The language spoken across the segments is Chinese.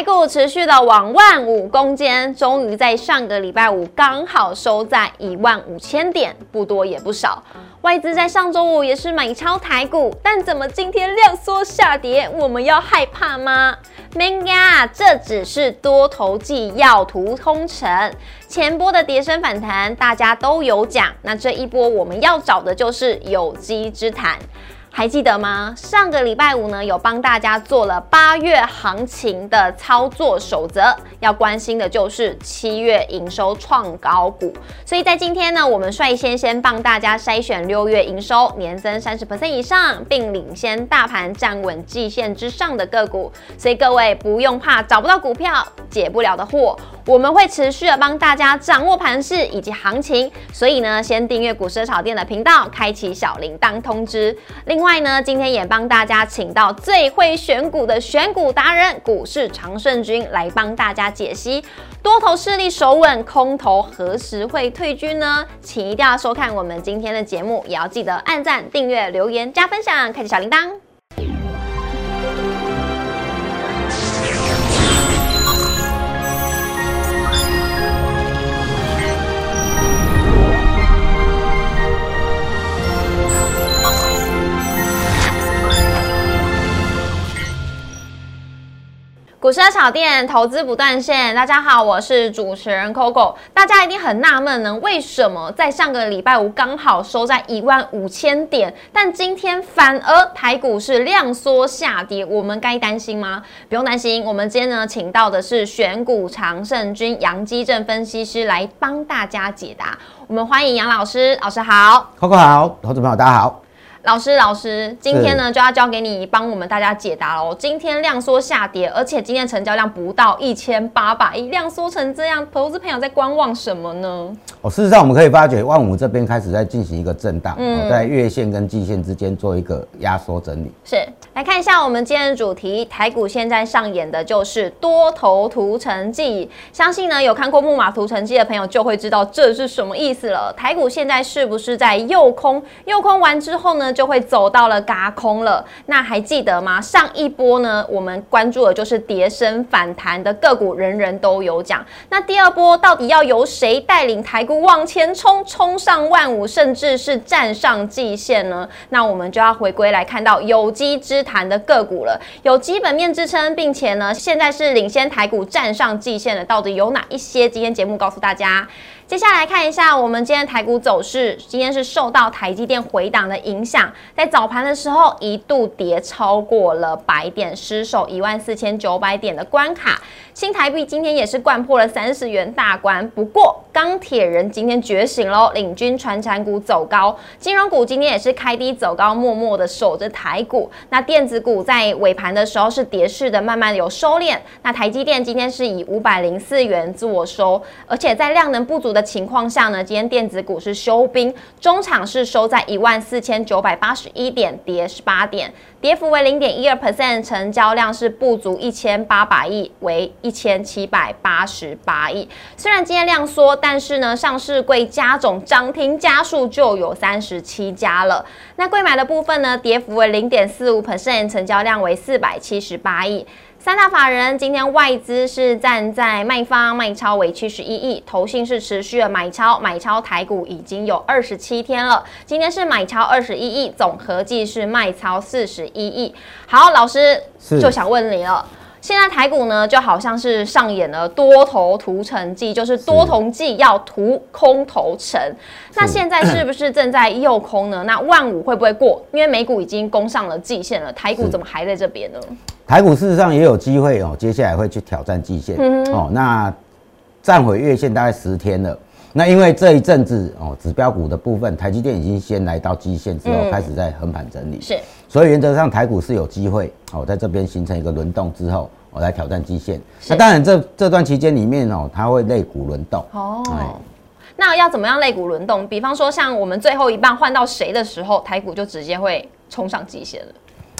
台股持续的往万五攻坚，终于在上个礼拜五刚好收在一万五千点，不多也不少。外资在上周五也是买超台股，但怎么今天量缩下跌？我们要害怕吗？没呀，这只是多头季要图通城。前波的跌升反弹，大家都有讲，那这一波我们要找的就是有机之谈。还记得吗？上个礼拜五呢，有帮大家做了八月行情的操作守则，要关心的就是七月营收创高股。所以在今天呢，我们率先先帮大家筛选六月营收年增三十 percent 以上，并领先大盘站稳季线之上的个股。所以各位不用怕找不到股票解不了的惑，我们会持续的帮大家掌握盘势以及行情。所以呢，先订阅股市炒店的频道，开启小铃铛通知。另另外呢，今天也帮大家请到最会选股的选股达人股市常胜军来帮大家解析多头势力守稳，空头何时会退军呢？请一定要收看我们今天的节目，也要记得按赞、订阅、留言、加分享，开启小铃铛。股市炒店投资不断线，大家好，我是主持人 Coco。大家一定很纳闷呢，为什么在上个礼拜五刚好收在一万五千点，但今天反而台股是量缩下跌，我们该担心吗？不用担心，我们今天呢请到的是选股常胜军杨基正分析师来帮大家解答。我们欢迎杨老师，老师好，Coco 好，投资朋友大家好。老师，老师，今天呢就要交给你帮我们大家解答喽。今天量缩下跌，而且今天成交量不到一千八百亿，量缩成这样，投资朋友在观望什么呢？哦，事实上我们可以发觉，万五这边开始在进行一个震荡，嗯在月线跟季线之间做一个压缩整理。是，来看一下我们今天的主题，台股现在上演的就是多头屠城记。相信呢有看过木马屠城记的朋友就会知道这是什么意思了。台股现在是不是在诱空？诱空完之后呢？就会走到了嘎空了。那还记得吗？上一波呢，我们关注的就是跌升反弹的个股，人人都有讲。那第二波到底要由谁带领台股往前冲，冲上万五，甚至是站上季线呢？那我们就要回归来看到有机之谈的个股了。有基本面支撑，并且呢，现在是领先台股站上季线的，到底有哪一些？今天节目告诉大家。接下来看一下我们今天台股走势，今天是受到台积电回档的影响，在早盘的时候一度跌超过了百点，失守一万四千九百点的关卡。新台币今天也是灌破了三十元大关，不过钢铁人今天觉醒喽，领军传产股走高，金融股今天也是开低走高，默默的守着台股。那电子股在尾盘的时候是跌势的，慢慢有收敛。那台积电今天是以五百零四元做收，而且在量能不足的。情况下呢，今天电子股是休兵，中场是收在一万四千九百八十一点，跌十八点，跌幅为零点一二 percent，成交量是不足一千八百亿，为一千七百八十八亿。虽然今天量缩，但是呢，上市柜加总涨停家数就有三十七家了。那贵买的部分呢，跌幅为零点四五 percent，成交量为四百七十八亿。三大法人今天外资是站在卖方，卖超为七十一亿，投信是持续的买超，买超台股已经有二十七天了。今天是买超二十一亿，总合计是卖超四十一亿。好，老师就想问你了，现在台股呢就好像是上演了多头屠城记，就是多头记要屠空头城。那现在是不是正在诱空呢？那万五会不会过？因为美股已经攻上了季线了，台股怎么还在这边呢？台股事实上也有机会哦，接下来会去挑战季线哦。那站回月线大概十天了。那因为这一阵子哦，指标股的部分，台积电已经先来到季线之后，开始在横盘整理。是，所以原则上台股是有机会哦，在这边形成一个轮动之后，我来挑战基线。那当然，这这段期间里面哦，它会类股轮动。哦。那要怎么样肋股轮动？比方说，像我们最后一棒换到谁的时候，台股就直接会冲上基线了。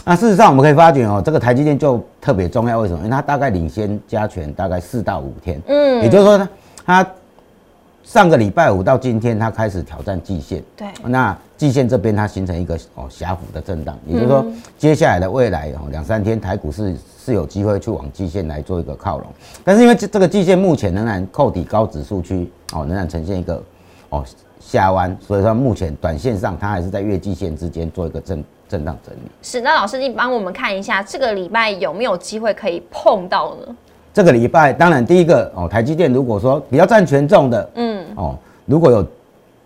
那事实上，我们可以发觉哦，这个台积电就特别重要。为什么？因为它大概领先加权大概四到五天。嗯，也就是说呢，它上个礼拜五到今天，它开始挑战季线。对。那季线这边它形成一个哦狭幅的震荡，也就是说，接下来的未来哦两三天，台股是是有机会去往季线来做一个靠拢，但是因为这这个季线目前仍然扣底高指数区哦，仍然呈现一个哦下弯，所以说目前短线上它还是在月季线之间做一个震震荡整理。是，那老师你帮我们看一下这个礼拜有没有机会可以碰到呢？这个礼拜当然第一个哦，台积电如果说比较占权重的，嗯哦，如果有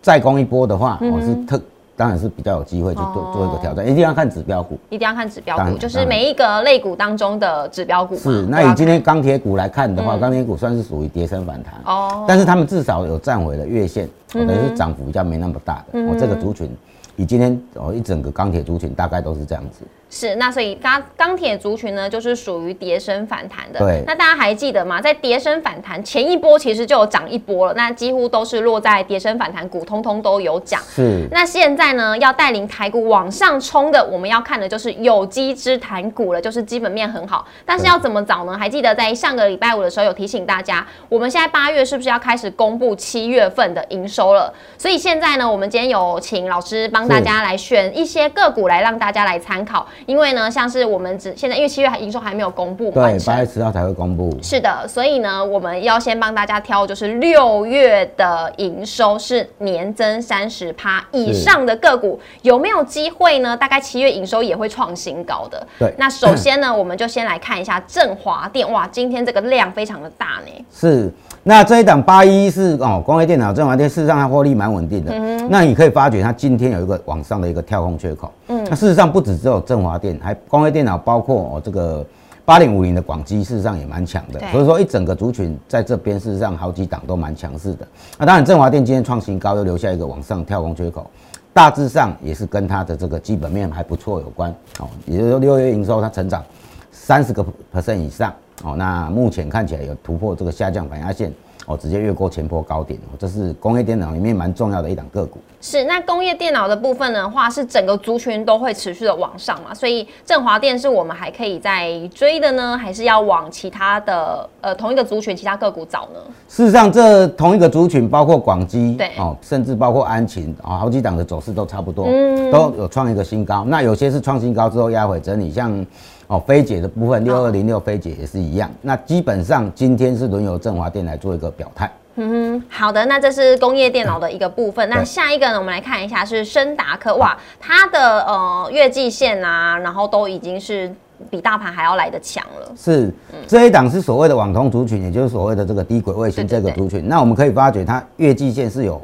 再攻一波的话，哦是特。当然是比较有机会去做做一个挑战，一定要看指标股，一定要看指标股，就是每一个类股当中的指标股。是，那以今天钢铁股来看的话，钢铁股算是属于跌升反弹哦，但是他们至少有站回了月线，等于是涨幅比较没那么大的。哦，这个族群，以今天哦一整个钢铁族群大概都是这样子。是，那所以钢钢铁族群呢，就是属于跌升反弹的。对。那大家还记得吗？在跌升反弹前一波，其实就有涨一波了。那几乎都是落在跌升反弹股，通通都有涨。是。那现在呢，要带领台股往上冲的，我们要看的就是有机之谈股了，就是基本面很好。但是要怎么找呢？还记得在上个礼拜五的时候有提醒大家，我们现在八月是不是要开始公布七月份的营收了？所以现在呢，我们今天有请老师帮大家来选一些个股来让大家来参考，因为呢，像是。我们只现在因为七月营收还没有公布，对，八月十号才会公布。是的，所以呢，我们要先帮大家挑，就是六月的营收是年增三十趴以上的个股，有没有机会呢？大概七月营收也会创新高的。对，那首先呢，我们就先来看一下振华电，哇，今天这个量非常的大呢。是，那这一档八一是哦，光威电脑振华电，事实上它获利蛮稳定的。嗯那你可以发觉它今天有一个往上的一个跳空缺口。嗯。那事实上不止只有振华电，还光辉电脑包括哦这个八零五零的广基，事实上也蛮强的。所以说一整个族群在这边，事实上好几档都蛮强势的。那当然振华电今天创新高，又留下一个往上跳空缺口，大致上也是跟它的这个基本面还不错有关。哦，也就是说六月营收它成长三十个 percent 以上。哦，那目前看起来有突破这个下降反压线。哦，直接越过前波高点哦，这是工业电脑里面蛮重要的一档个股。是，那工业电脑的部分的话，是整个族群都会持续的往上嘛？所以振华电是我们还可以再追的呢，还是要往其他的呃同一个族群其他个股找呢？事实上，这同一个族群包括广基，对哦，甚至包括安勤啊，好几档的走势都差不多，嗯，都有创一个新高。那有些是创新高之后压回整理，像。哦，飞姐的部分六二零六飞姐也是一样。那基本上今天是轮由振华电来做一个表态。嗯哼，好的，那这是工业电脑的一个部分。那下一个呢，我们来看一下是深达科。哇，它的呃月季线啊，然后都已经是比大盘还要来的强了。是，这一档是所谓的网通族群，也就是所谓的这个低轨卫星这个族群。那我们可以发觉它月季线是有。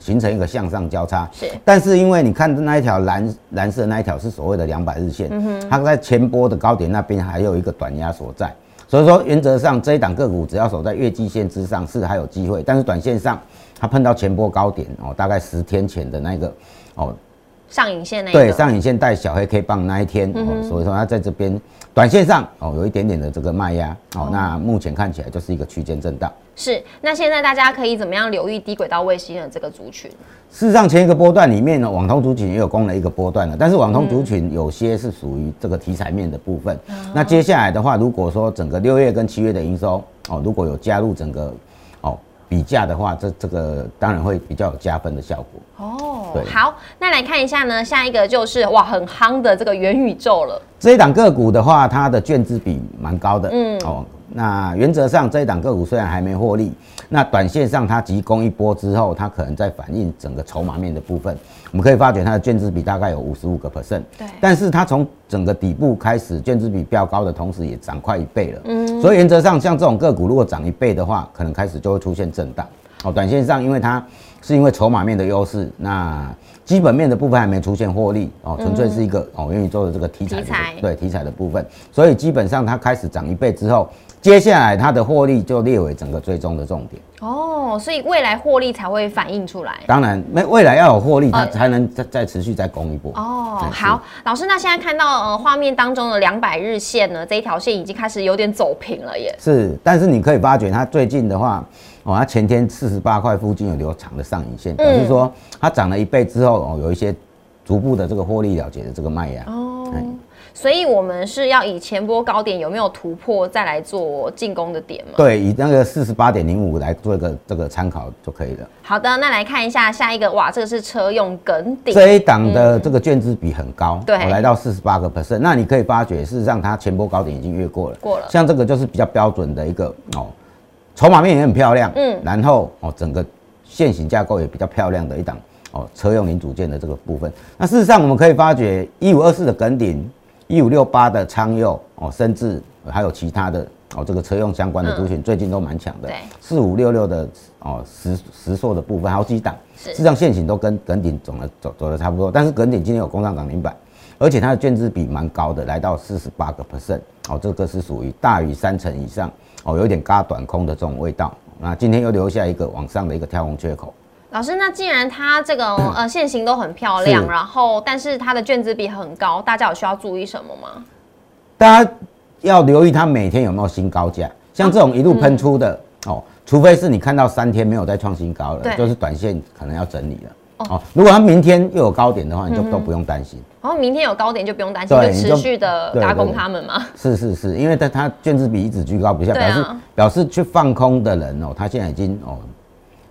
形成一个向上交叉，是，但是因为你看那一条蓝蓝色那一条是所谓的两百日线，它在前波的高点那边还有一个短压所在，所以说原则上这一档个股只要守在月季线之上是还有机会，但是短线上它碰到前波高点哦，大概十天前的那个哦。上影线那对上影线带小黑 K 棒那一天，哦，所以说它在这边短线上哦有一点点的这个卖压哦，那目前看起来就是一个区间震荡。是，那现在大家可以怎么样留意低轨道卫星的这个族群？事实上，前一个波段里面呢，网通族群也有攻了一个波段的，但是网通族群有些是属于这个题材面的部分。那接下来的话，如果说整个六月跟七月的营收哦，如果有加入整个哦比价的话，这这个当然会比较有加分的效果。哦。好，那来看一下呢，下一个就是哇，很夯的这个元宇宙了。这一档个股的话，它的券资比蛮高的，嗯哦。那原则上这一档个股虽然还没获利，那短线上它急攻一波之后，它可能在反映整个筹码面的部分。我们可以发觉它的券资比大概有五十五个 percent，对。但是它从整个底部开始，券资比较高的同时，也涨快一倍了，嗯。所以原则上像这种个股，如果涨一倍的话，可能开始就会出现震荡。哦，短线上因为它是因为筹码面的优势，那。基本面的部分还没出现获利哦，纯粹是一个哦元宇宙的这个题材，对题材的部分，所以基本上它开始涨一倍之后，接下来它的获利就列为整个追踪的重点哦，所以未来获利才会反映出来。当然，没未来要有获利，它才能再再持续再攻一波哦。好，老师，那现在看到呃画面当中的两百日线呢，这一条线已经开始有点走平了耶。是，但是你可以发觉它最近的话。哦，它前天四十八块附近有留长的上影线，表示说它涨了一倍之后，哦，有一些逐步的这个获利了结的这个卖压。哦，所以我们是要以前波高点有没有突破再来做进攻的点吗？对，以那个四十八点零五来做一个这个参考就可以了。好的，那来看一下下一个，哇，这个是车用梗顶，这一档的这个券资比很高，对哦来到四十八个 percent。那你可以发觉，事实上它前波高点已经越过了，过了像这个就是比较标准的一个哦，筹码面也很漂亮，嗯然后哦整个线型架构也比较漂亮的一档哦车用零组件的这个部分。那事实上我们可以发觉，一五二四的耿鼎，一五六八的昌佑哦，甚至还有其他的哦这个车用相关的族群，最近都蛮强的对。四五六六的哦石石硕的部分，好几档，是事实上线型都跟耿鼎走的走走的差不多，但是耿鼎今天有攻上涨停板，而且它的券资比蛮高的，来到四十八个 percent，哦，这个是属于大于三成以上，哦，有点嘎短空的这种味道。那今天又留下一个往上的一个跳空缺口，老师，那既然它这个 呃线型都很漂亮，然后但是它的卷资比很高，大家有需要注意什么吗？大家要留意它每天有没有新高价，像这种一路喷出的、哦，除非是你看到三天没有再创新高了，就是短线可能要整理了。哦，如果它明天又有高点的话，你就都不用担心。然后明天有高点就不用担心，就持续的对加工他们嘛。是是是，因为它它卷子比一直居高不下，啊表示表示去放空的人哦，他现在已经哦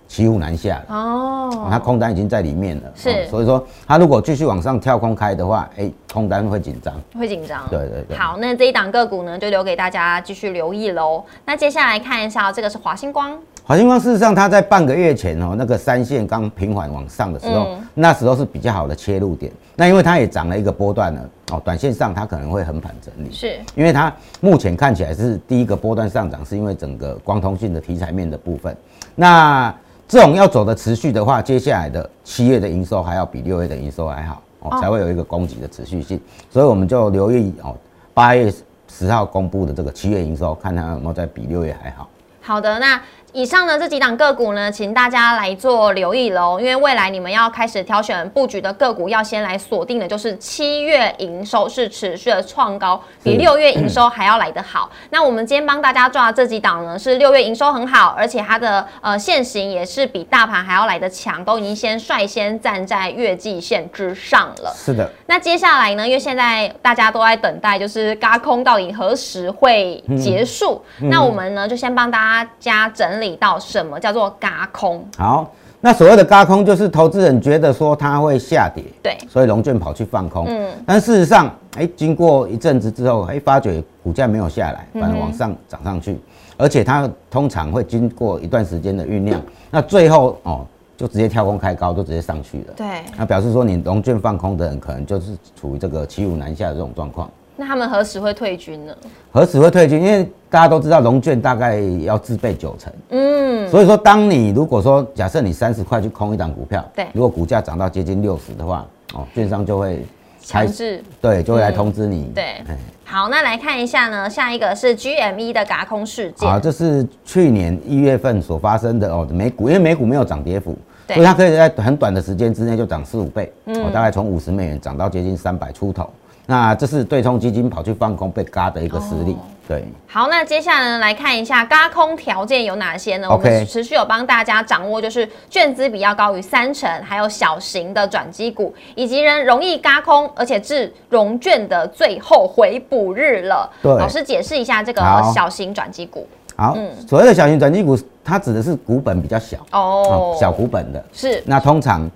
骑虎难下了。哦，哦，他空单已经在里面了，是哦所以说他如果继续往上跳空开的话，哎，空单会紧张。会紧张。对对对好，那这一档个股呢，就留给大家继续留意喽。那接下来看一下，这个是华星光，华星光事实上，它在半个月前哦，那个三线刚平缓往上的时候，嗯那时候是比较好的切入点。那因为它也涨了一个波段了，哦，短线上它可能会横盘整理，是因为它目前看起来是第一个波段上涨，是因为整个光通讯的题材面的部分。那这种要走的持续的话，接下来的七月的营收还要比六月的营收还好哦，哦才会有一个供给的持续性。所以我们就留意哦，八月十号公布的这个七月营收，看它有没有在比六月还好。好的，那以上的这几档个股呢，请大家来做留意喽，因为未来你们要开始挑选布局的个股，要先来锁定的就是七月营收是持续的创高，比六月营收还要来得好。那我们今天帮大家抓的这几档呢，是六月营收很好，而且它的呃现行也是比大盘还要来得强，都已经先率先站在月季线之上了。是的。那接下来呢？因为现在大家都在等待，就是嘎空到底何时会结束？那我们呢，就先帮大家整理到什么叫做嘎空。好，那所谓的嘎空，就是投资人觉得说它会下跌，对，所以龙卷跑去放空。嗯但事实上，哎、经过一阵子之后，哎、发觉股价没有下来，嗯反而往上涨上去，而且它通常会经过一段时间的酝酿，那最后哦，就直接跳空开高，就直接上去了。对。那表示说，你龙卷放空的人，可能就是处于这个骑虎难下的这种状况。那他们何时会退军呢？何时会退军？因为大家都知道龙券大概要自备九成，嗯，所以说，当你如果说假设你三十块去空一档股票，对如果股价涨到接近六十的话，哦，券商就会强制。对，就会来通知你。对哎好，那来看一下呢，下一个是 GME 的嘎空事件。好，这是去年一月份所发生的哦，美股，因为美股没有涨跌幅，所以它可以在很短的时间之内就涨四五倍，嗯哦，大概从五十美元涨到接近三百出头。那这是对冲基金跑去放空被嘎的一个实例，哦。对。好，那接下来呢，来看一下嘎空条件有哪些呢？我们持续有帮大家掌握，就是券资比要高于三成，还有小型的转机股，以及人容易嘎空，而且至融券的最后回补日了。对。老师解释一下这个小型转机股。好，嗯。所谓的小型转机股，它指的是股本比较小，哦。哦，小股本的。是。那通常，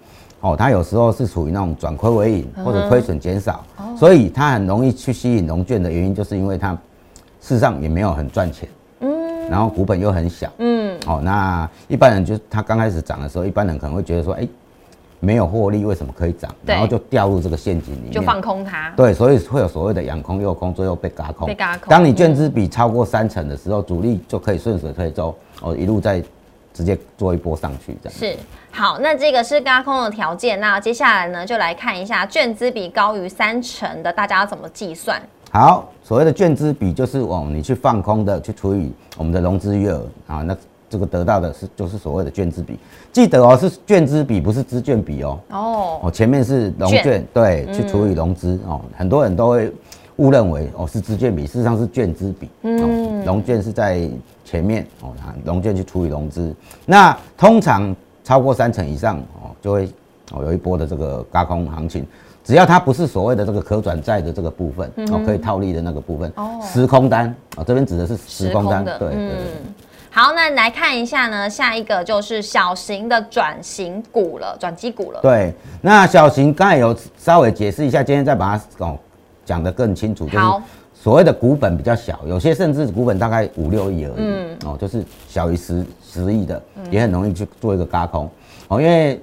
哦，它有时候是处于那种转亏为盈嗯或者亏损减少，所以它很容易去吸引融券的原因，就是因为它事实上也没有很赚钱，嗯，然后股本又很小，嗯，哦，那一般人就它刚开始涨的时候，一般人可能会觉得说，哎、没有获利，为什么可以涨？然后就掉入这个陷阱里面，就放空它。对，所以会有所谓的养空诱空，最后被嘎空。被嘎空当你券资比超过三成的时候，主力就可以顺水推舟，哦，一路再直接做一波上去，这样。是好，那这个是高空的条件。那接下来呢，就来看一下券资比高于三成的，大家要怎么计算？好，所谓的券资比就是哦，你去放空的去除以我们的融资余额啊，那这个得到的是就是所谓的券资比。记得哦，是券资比，不是资券比哦。哦，哦，前面是融券券，对，去除以融资哦，很多人都会误认为哦是资券比，事实上是券资比。嗯，融券是在前面哦，拿融券去除以融资。那通常超过三成以上哦，就会哦有一波的这个高空行情。只要它不是所谓的这个可转债的这个部分，哦，可以套利的那个部分，哦，时空单啊，这边指的是时空单，对对。好，那来看一下呢，下一个就是小型的转型股了，转机股了。对，那小型刚才有稍微解释一下，今天再把它哦讲得更清楚，就是所谓的股本比较小，有些甚至股本大概五六亿而已，嗯，哦，就是小于十十亿的，也很容易去做一个嘎空，哦，因为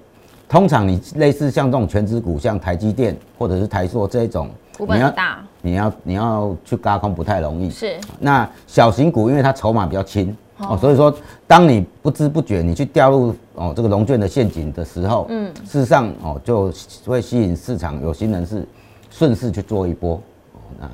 通常你类似像这种全资股，像台积电或者是台塑这种，股本大，你要你要去嘎空不太容易，是。那小型股因为它筹码比较轻。哦，所以说，当你不知不觉你去掉入哦这个龙卷的陷阱的时候，嗯，事实上哦就会吸引市场有心人士顺势去做一波，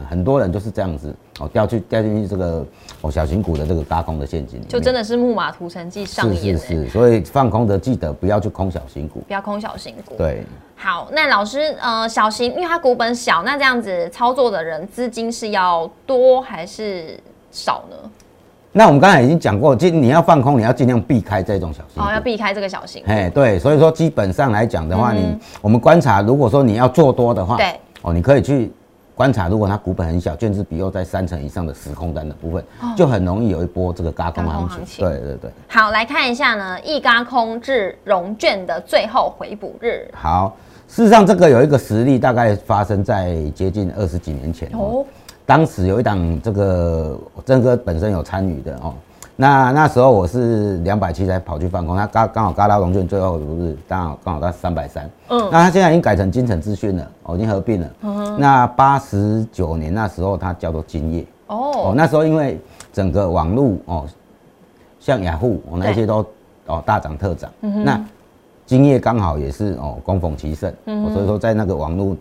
很多人就是这样子哦掉去掉进去这个哦小型股的这个高空的陷阱里，就真的是木马屠城记上演。是是是，所以放空的记得不要去空小型股，不要空小型股。对，好，那老师呃小型，因为它股本小，那这样子操作的人资金是要多还是少呢？那我们刚才已经讲过，尽你要放空，你要尽量避开这种小型哦，要避开这个小型。哎，对，所以说基本上来讲的话，你我们观察，如果说你要做多的话，对，哦，你可以去观察，如果它股本很小，券资比又在三成以上的时空单的部分，就很容易有一波这个嘎空行情。对对对。好，来看一下呢，一嘎空至融券的最后回补日。好，事实上这个有一个实例，大概发生在接近二十几年前哦。当时有一档这个曾哥本身有参与的哦，那那时候我是两百七才跑去放空，他刚刚好嘎到龙券最后不是刚好刚好到三百三，嗯，那他现在已经改成金城资讯了，哦，已经合并了，嗯那八十九年那时候它叫做金业，哦，那时候因为整个网络哦，像雅虎哦那些都哦大涨特涨，那金业刚好也是哦供逢其盛，嗯，所以说在那个网络。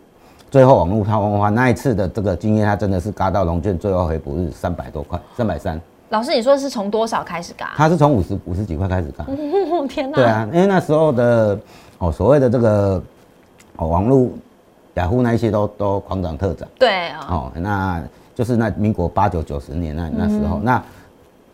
最后网络套的话，那一次的这个经验，它真的是嘎到龙卷最后回补日三百多块，三百三。老师，你说是从多少开始嘎？他是从五十五十几块开始嘎。天哪！对啊，因为那时候的哦，所谓的这个哦，网络雅虎那一些都都狂涨特涨。对啊。哦，那就是那民国八九九十年那那时候，那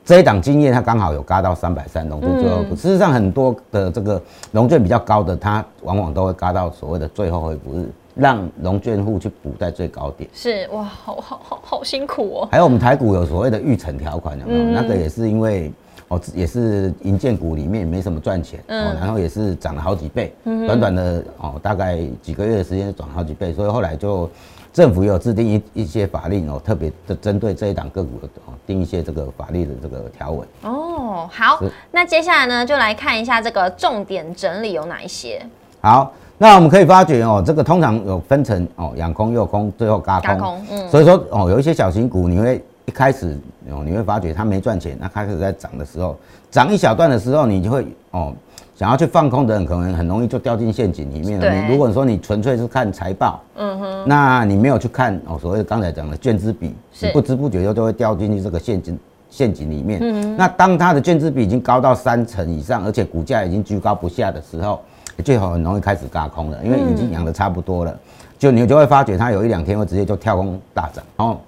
这一档经验它刚好有嘎到三百三龙卷最后补。事实上，很多的这个龙卷比较高的，它往往都会嘎到所谓的最后回补日。让龙卷户去补在最高点，是哇，好好好好辛苦哦。还有我们台股有所谓的预成条款，有没有？那个也是因为哦，也是银建股里面没什么赚钱哦，然后也是涨了好几倍，短短的哦，大概几个月的时间涨好几倍，所以后来就政府有制定一一些法令哦，特别的针对这一档个股的哦，定一些这个法律的这个条文。哦，好，那接下来呢，就来看一下这个重点整理有哪一些。好。那我们可以发觉哦，这个通常有分成哦，养空、诱空，最后嘎空。嗯。所以说哦，有一些小型股，你会一开始哦，你会发觉它没赚钱，那开始在涨的时候，涨一小段的时候，你就会哦，想要去放空的人，可能很容易就掉进陷阱里面了。你如果说你纯粹是看财报，嗯哼，那你没有去看哦，所谓刚才讲的券资比，你不知不觉就就会掉进去这个陷阱陷阱里面。嗯那当它的券资比已经高到三成以上，而且股价已经居高不下的时候。最好很容易开始嘎空了，因为已经养的差不多了，就你就会发觉它有一两天会直接就跳空大涨，然后。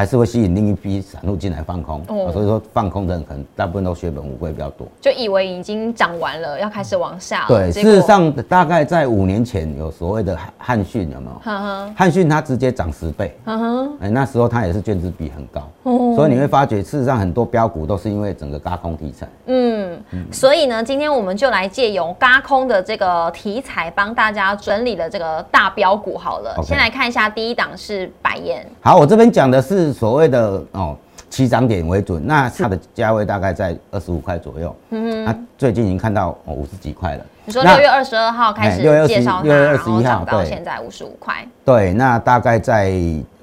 还是会吸引另一批散户进来放空，所以说放空的人可能大部分都血本无归比较多，就以为已经涨完了，要开始往下。对，事实上大概在五年前有所谓的汉讯有没有？汉讯它直接涨十倍，哎，那时候它也是卷子比很高，所以你会发觉事实上很多标股都是因为整个嘎空题材。嗯，所以呢，今天我们就来借由嘎空的这个题材，帮大家整理了这个大标股好了。先来看一下第一档是百燕。好，我这边讲的是。所谓的哦，起涨点为准，那它的价位大概在二十五块左右。嗯哼，那最近已经看到哦五十几块了。你说六月二十二号开始介绍它，然后涨到现在五十五块。对，那大概在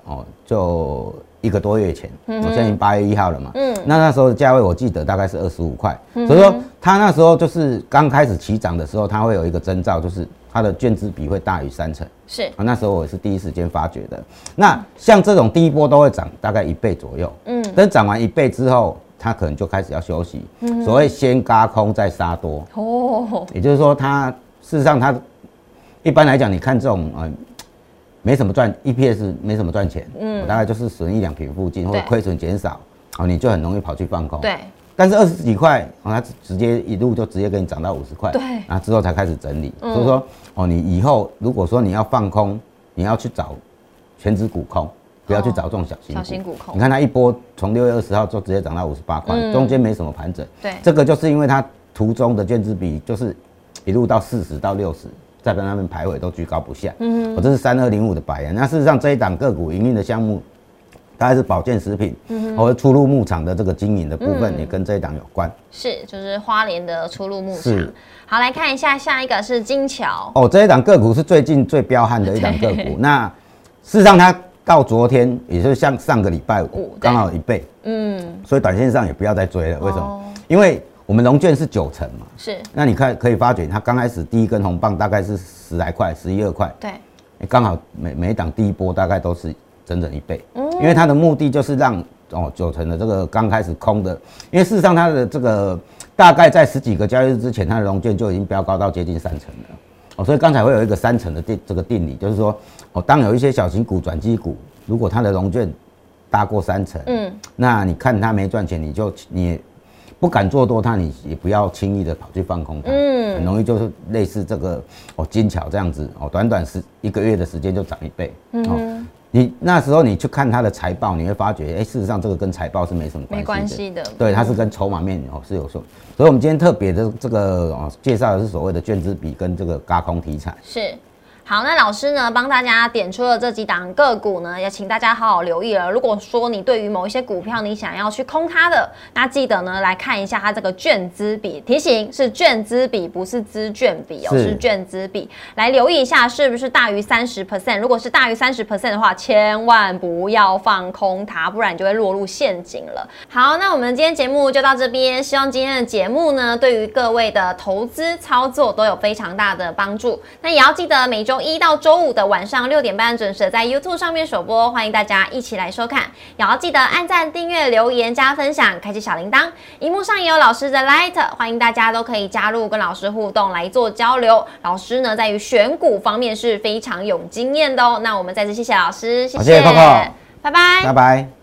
哦就一个多月前，我现在八月一号了嘛。嗯，那那时候的价位我记得大概是二十五块，所以说它那时候就是刚开始起涨的时候，它会有一个征兆，就是。它的卷资比会大于三成，是。啊，那时候我是第一时间发觉的。那像这种第一波都会涨大概一倍左右，嗯，等涨完一倍之后，它可能就开始要休息，嗯，所谓先嘎空再杀多，哦，也就是说它事实上它一般来讲，你看这种呃，没什么赚，EPS 没什么赚钱，嗯，大概就是损一两平附近或者亏损减少，哦，你就很容易跑去放空，对。但是二十几块，哦，它直接一路就直接给你涨到五十块，对，然后之后才开始整理。所以说，哦，你以后如果说你要放空，你要去找全指股空，不要去找这种小型小型股空你看它一波从六月二十号就直接涨到五十八块，嗯中间没什么盘整。对这个就是因为它途中的券资比就是一路到四十到六十，在那边排位都居高不下。嗯，我这是三二零五的白羊。那事实上这一档个股营运的项目，大概是保健食品，或者出入牧场的这个经营的部分，嗯也跟这一档有关。是就是花莲的出入牧场是。好，来看一下下一个是金桥，哦，这一档个股是最近最彪悍的一档个股。那事实上它到昨天，也就是像上个礼拜五刚好一倍，嗯，所以短线上也不要再追了。为什哦么？因为我们龙券是九成嘛。是那你看可以发觉，它刚开始第一根红棒大概是十来块，十一二块，对，欸刚好每每一档第一波大概都是整整一倍，嗯因为它的目的就是让哦九成的这个刚开始空的，因为事实上它的这个大概在十几个交易日之前，它的融券就已经飙高到接近三成了，哦，所以刚才会有一个三成的定这个定理，就是说哦，当有一些小型股、转机股，如果它的融券大过三成，嗯，那你看它没赚钱，你就你不敢做多它，你也不要轻易的跑去放空它，嗯。很容易就是类似这个哦金桥这样子哦，短短十一个月的时间就涨一倍，哦，你那时候你去看它的财报，你会发觉，哎、事实上这个跟财报是没什么关系的，没关系的对，它是跟筹码面哦是有说，所以我们今天特别的这个哦介绍的是所谓的券资比跟这个高空题材。是。好，那老师呢帮大家点出了这几档个股呢，也请大家好好留意了。如果说你对于某一些股票你想要去空它的，那记得呢来看一下它这个券资比，提醒是券资比，不是资券比哦，是是券资比，来留意一下是不是大于三十 percent。如果是大于三十 percent 的话，千万不要放空它，不然你就会落入陷阱了。好，那我们今天节目就到这边，希望今天的节目呢，对于各位的投资操作都有非常大的帮助。那也要记得每周一到周五的晚上六点半准时在 YouTube 上面首播，欢迎大家一起来收看。也要记得按赞、订阅、留言、加分享，开启小铃铛。荧幕上也有老师的 Light，欢迎大家都可以加入跟老师互动来做交流。老师呢，在于选股方面是非常有经验的哦。那我们再次谢谢老师，谢好谢谢 Coco 拜拜拜拜。